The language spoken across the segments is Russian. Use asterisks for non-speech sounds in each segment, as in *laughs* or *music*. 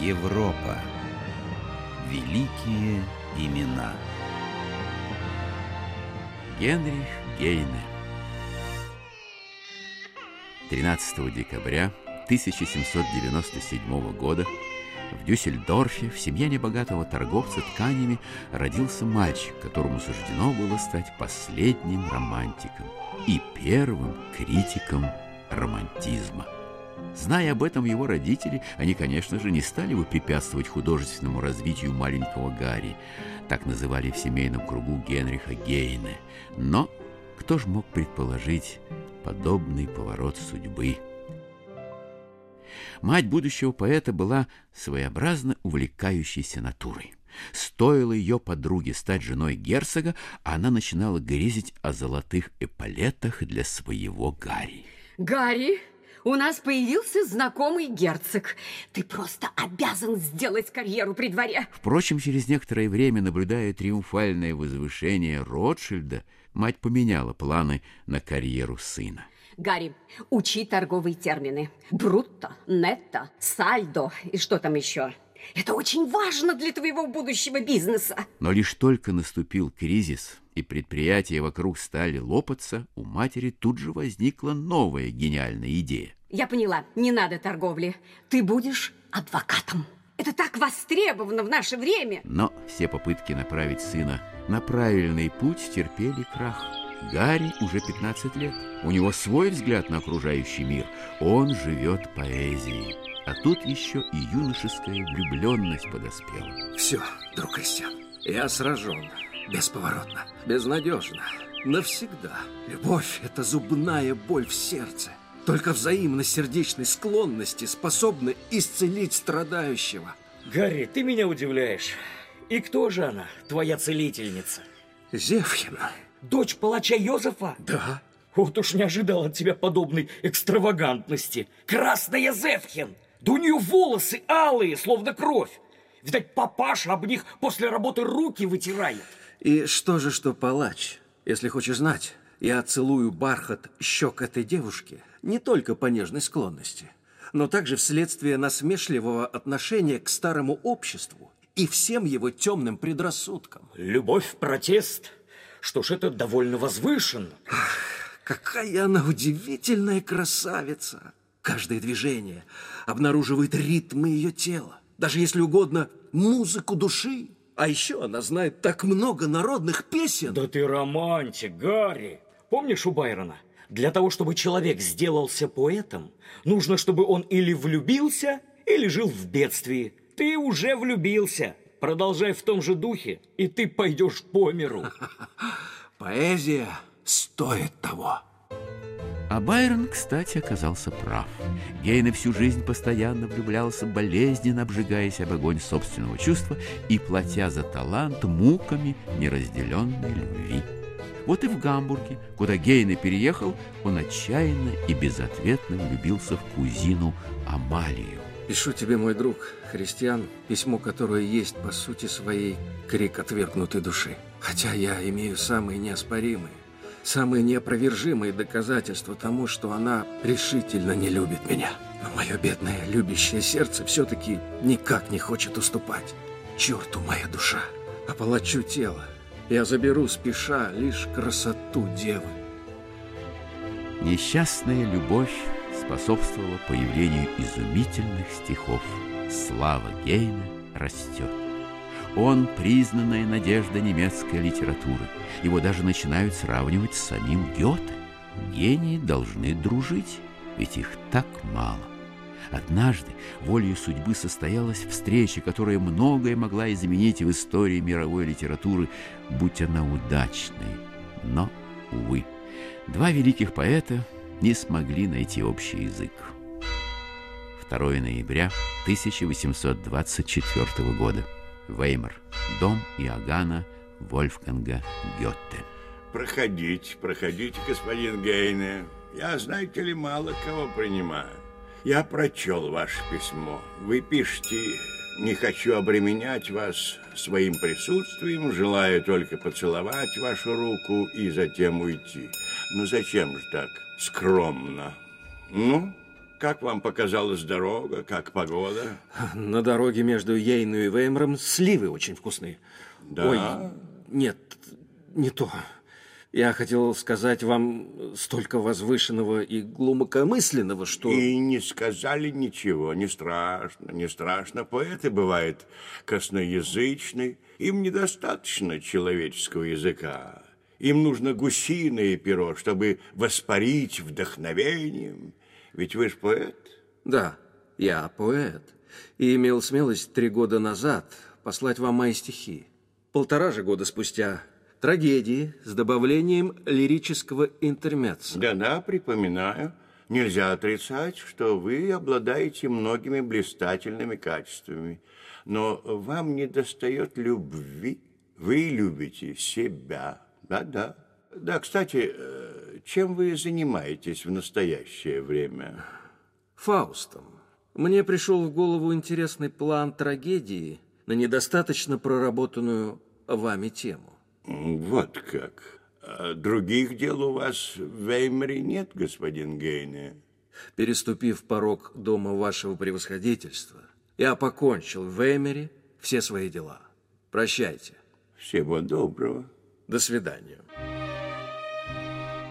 Европа. Великие имена. Генрих Гейне. 13 декабря 1797 года в Дюссельдорфе в семье небогатого торговца тканями родился мальчик, которому суждено было стать последним романтиком и первым критиком романтизма. Зная об этом его родители, они, конечно же, не стали бы препятствовать художественному развитию маленького Гарри. Так называли в семейном кругу Генриха Гейне. Но кто ж мог предположить подобный поворот судьбы? Мать будущего поэта была своеобразно увлекающейся натурой. Стоило ее подруге стать женой герцога, она начинала грезить о золотых эполетах для своего Гарри. Гарри, у нас появился знакомый герцог. Ты просто обязан сделать карьеру при дворе. Впрочем, через некоторое время, наблюдая триумфальное возвышение Ротшильда, мать поменяла планы на карьеру сына. Гарри, учи торговые термины. Брутто, нетто, сальдо и что там еще. Это очень важно для твоего будущего бизнеса. Но лишь только наступил кризис, и предприятия вокруг стали лопаться, у матери тут же возникла новая гениальная идея. Я поняла, не надо торговли. Ты будешь адвокатом. Это так востребовано в наше время. Но все попытки направить сына на правильный путь терпели крах. Гарри уже 15 лет. У него свой взгляд на окружающий мир. Он живет поэзией. А тут еще и юношеская влюбленность подоспела. Все, друг Кристиан, я сражен. Бесповоротно, безнадежно, навсегда. Любовь – это зубная боль в сердце. Только взаимность сердечной склонности способна исцелить страдающего. Гарри, ты меня удивляешь. И кто же она, твоя целительница? Зевхина. Дочь палача Йозефа? Да. Вот уж не ожидал от тебя подобной экстравагантности. Красная Зевхин! Да у нее волосы алые, словно кровь. Видать, папаша об них после работы руки вытирает. И что же, что палач? Если хочешь знать, я целую бархат щек этой девушки не только по нежной склонности, но также вследствие насмешливого отношения к старому обществу и всем его темным предрассудкам. Любовь, протест. Что ж, это довольно возвышенно. Ах, какая она удивительная красавица! Каждое движение обнаруживает ритмы ее тела. Даже если угодно, музыку души. А еще она знает так много народных песен. Да ты романтик, Гарри. Помнишь у Байрона? Для того, чтобы человек сделался поэтом, нужно, чтобы он или влюбился, или жил в бедствии. Ты уже влюбился. Продолжай в том же духе, и ты пойдешь по миру. *laughs* Поэзия стоит того. А Байрон, кстати, оказался прав. Гейне всю жизнь постоянно влюблялся, болезненно обжигаясь об огонь собственного чувства и платя за талант муками неразделенной любви. Вот и в Гамбурге, куда Гейне переехал, он отчаянно и безответно влюбился в кузину Амалию. Пишу тебе, мой друг, христиан, письмо, которое есть по сути своей крик отвергнутой души. Хотя я имею самые неоспоримые, самые неопровержимые доказательства тому, что она решительно не любит меня. Но мое бедное любящее сердце все-таки никак не хочет уступать. Черту моя душа, палачу тело. Я заберу спеша лишь красоту девы. Несчастная любовь способствовала появлению изумительных стихов. Слава Гейна растет. Он – признанная надежда немецкой литературы. Его даже начинают сравнивать с самим Гёте. Гении должны дружить, ведь их так мало. Однажды волею судьбы состоялась встреча, которая многое могла изменить в истории мировой литературы, будь она удачной. Но, увы, два великих поэта не смогли найти общий язык. 2 ноября 1824 года. Веймар. Дом Иоганна Вольфганга Гетте. Проходите, проходите, господин Гейне. Я, знаете ли, мало кого принимаю. Я прочел ваше письмо. Вы пишете, не хочу обременять вас своим присутствием, желаю только поцеловать вашу руку и затем уйти. Ну зачем же так скромно? Ну, Как вам показалась дорога, как погода? На дороге между Ейну и Веймером сливы очень вкусные. Да? Ой, нет, не то. Я хотел сказать вам столько возвышенного и глубокомысленного, что... И не сказали ничего, не страшно, не страшно. Поэты бывают косноязычны, им недостаточно человеческого языка. Им нужно гусиное перо, чтобы воспарить вдохновением. Ведь вы же поэт. Да, я поэт. И имел смелость три года назад послать вам мои стихи. Полтора же года спустя трагедии с добавлением лирического интермеца. Да-да, припоминаю. Нельзя отрицать, что вы обладаете многими блистательными качествами. Но вам не достает любви. Вы любите себя. Да-да. Да, кстати, э, чем вы занимаетесь в настоящее время? Фаустом. Мне пришел в голову интересный план трагедии на недостаточно проработанную вами тему. Вот как. А других дел у вас в Веймаре нет, господин Гейне? Переступив порог дома вашего превосходительства, я покончил в Веймере все свои дела. Прощайте. Всего доброго. До свидания.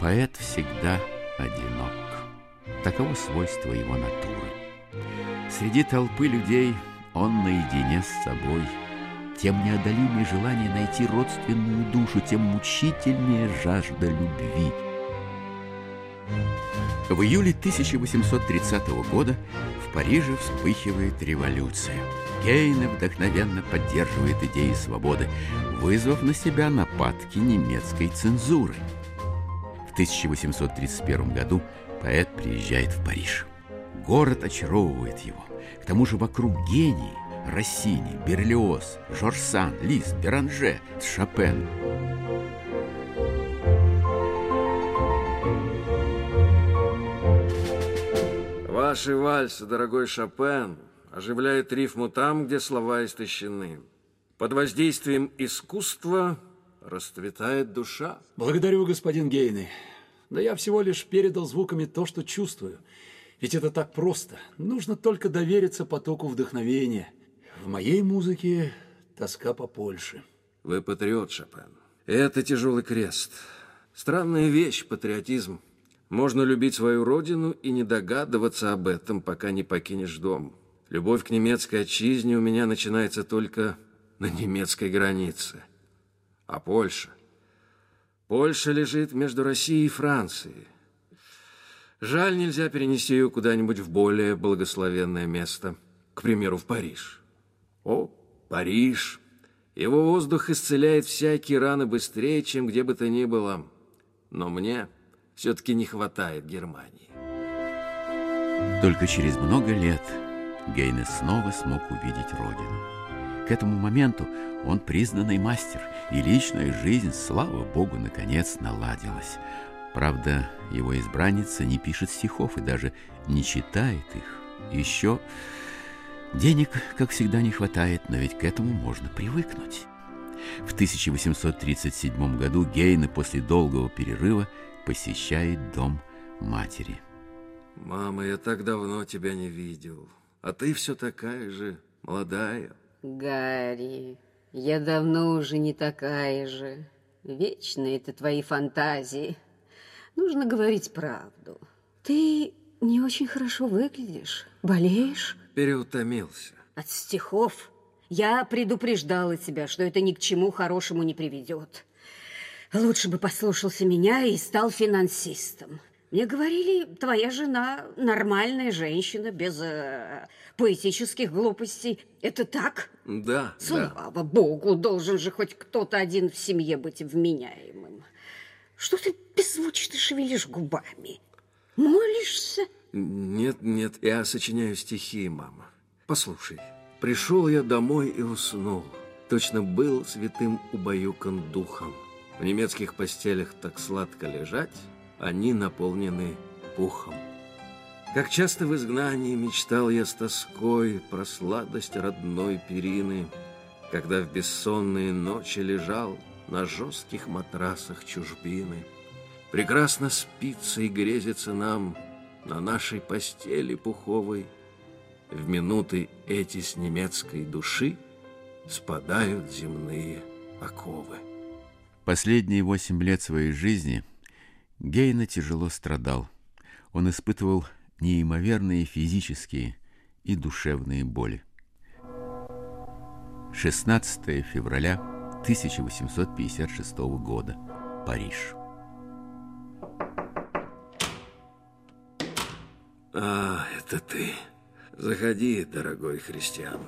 Поэт всегда одинок. Таково свойство его натуры. Среди толпы людей он наедине с собой. Тем неодолимее желание найти родственную душу, тем мучительнее жажда любви. В июле 1830 года в Париже вспыхивает революция. Гейне вдохновенно поддерживает идеи свободы, вызвав на себя нападки немецкой цензуры. В 1831 году поэт приезжает в Париж. Город очаровывает его. К тому же вокруг гении Россини, Берлиоз, Жорж Сан, Лист, Беранже, Шопен. Ваши вальсы, дорогой Шопен, оживляют рифму там, где слова истощены. Под воздействием искусства расцветает душа. Благодарю, господин Гейны. Да я всего лишь передал звуками то, что чувствую. Ведь это так просто. Нужно только довериться потоку вдохновения. В моей музыке тоска по Польше. Вы патриот, Шопен. Это тяжелый крест. Странная вещь, патриотизм. Можно любить свою родину и не догадываться об этом, пока не покинешь дом. Любовь к немецкой отчизне у меня начинается только на немецкой границе. А Польша? Польша лежит между Россией и Францией. Жаль, нельзя перенести ее куда-нибудь в более благословенное место. К примеру, в Париж. О, Париж! Его воздух исцеляет всякие раны быстрее, чем где бы то ни было. Но мне все-таки не хватает Германии. Только через много лет Гейне снова смог увидеть родину. К этому моменту он признанный мастер, и личная жизнь, слава богу, наконец наладилась. Правда, его избранница не пишет стихов и даже не читает их. Еще денег, как всегда, не хватает, но ведь к этому можно привыкнуть. В 1837 году Гейне после долгого перерыва посещает дом матери. Мама, я так давно тебя не видел. А ты все такая же молодая. Гарри, я давно уже не такая же. Вечно это твои фантазии. Нужно говорить правду. Ты не очень хорошо выглядишь. Болеешь? Переутомился. От стихов. Я предупреждала тебя, что это ни к чему хорошему не приведет. Лучше бы послушался меня и стал финансистом. Мне говорили, твоя жена нормальная женщина, без э, поэтических глупостей. Это так? Да, Слава да. богу, должен же хоть кто-то один в семье быть вменяемым. Что ты беззвучно шевелишь губами? Молишься? Нет, нет, я сочиняю стихи, мама. Послушай, пришел я домой и уснул. Точно был святым убаюкан духом. В немецких постелях так сладко лежать, они наполнены пухом. Как часто в изгнании мечтал я с тоской про сладость родной перины, когда в бессонные ночи лежал на жестких матрасах чужбины. Прекрасно спится и грезится нам на нашей постели пуховой в минуты эти с немецкой души спадают земные оковы. Последние восемь лет своей жизни Гейна тяжело страдал. Он испытывал неимоверные физические и душевные боли. 16 февраля 1856 года. Париж. А, это ты. Заходи, дорогой христиан.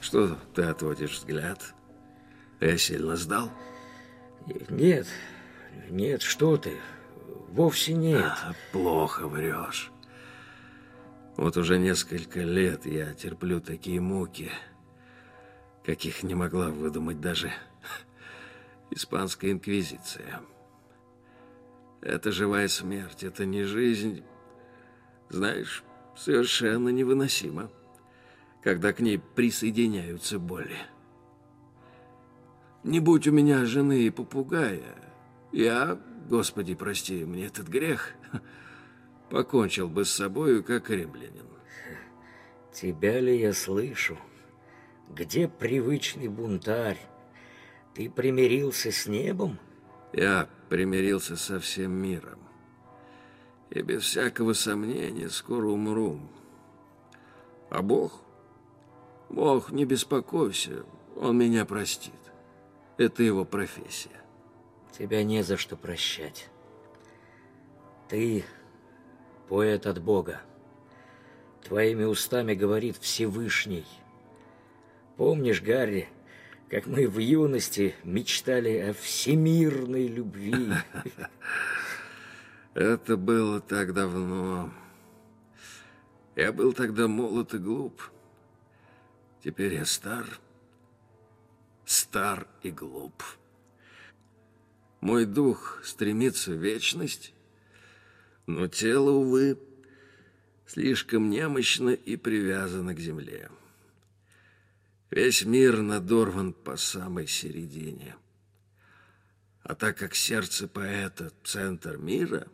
Что ты отводишь взгляд? Я сильно сдал? Нет, нет, что ты. Вовсе нет. А, плохо врешь. Вот уже несколько лет я терплю такие муки, каких не могла выдумать даже испанская инквизиция. Это живая смерть, это не жизнь. Знаешь, совершенно невыносимо, когда к ней присоединяются боли. Не будь у меня жены и попугая, я, Господи, прости мне этот грех, *laughs* покончил бы с собою, как римлянин. Тебя ли я слышу? Где привычный бунтарь? Ты примирился с небом? Я примирился со всем миром. И без всякого сомнения скоро умру. А Бог? Бог, не беспокойся, Он меня простит. Это его профессия. Тебя не за что прощать. Ты поэт от Бога. Твоими устами говорит Всевышний. Помнишь, Гарри, как мы в юности мечтали о всемирной любви. *laughs* Это было так давно. Я был тогда молод и глуп. Теперь я стар, стар и глуп. Мой дух стремится в вечность, но тело, увы, слишком немощно и привязано к земле. Весь мир надорван по самой середине. А так как сердце поэта — центр мира,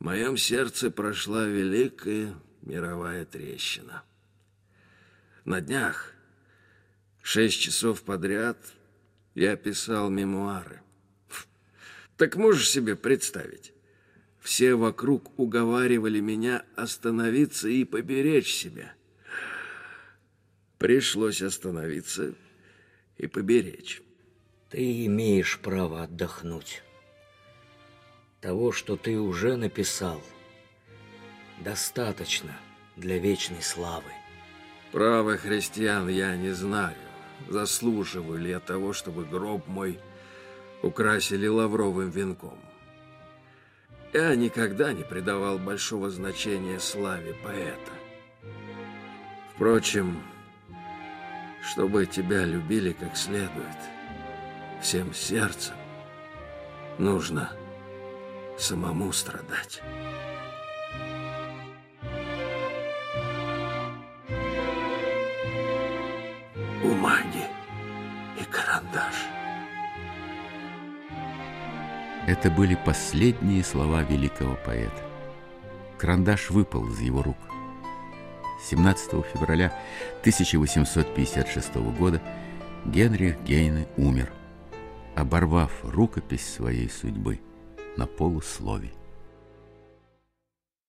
в моем сердце прошла великая мировая трещина. На днях, шесть часов подряд, я писал мемуары. Так можешь себе представить? Все вокруг уговаривали меня остановиться и поберечь себя. Пришлось остановиться и поберечь. Ты имеешь право отдохнуть. Того, что ты уже написал, достаточно для вечной славы. Право христиан я не знаю, заслуживаю ли я того, чтобы гроб мой украсили лавровым венком. Я никогда не придавал большого значения славе поэта. Впрочем, чтобы тебя любили как следует, всем сердцем, нужно самому страдать. Бумаги и карандаш. Это были последние слова великого поэта. Карандаш выпал из его рук. 17 февраля 1856 года Генрих Гейне умер, оборвав рукопись своей судьбы на полуслове.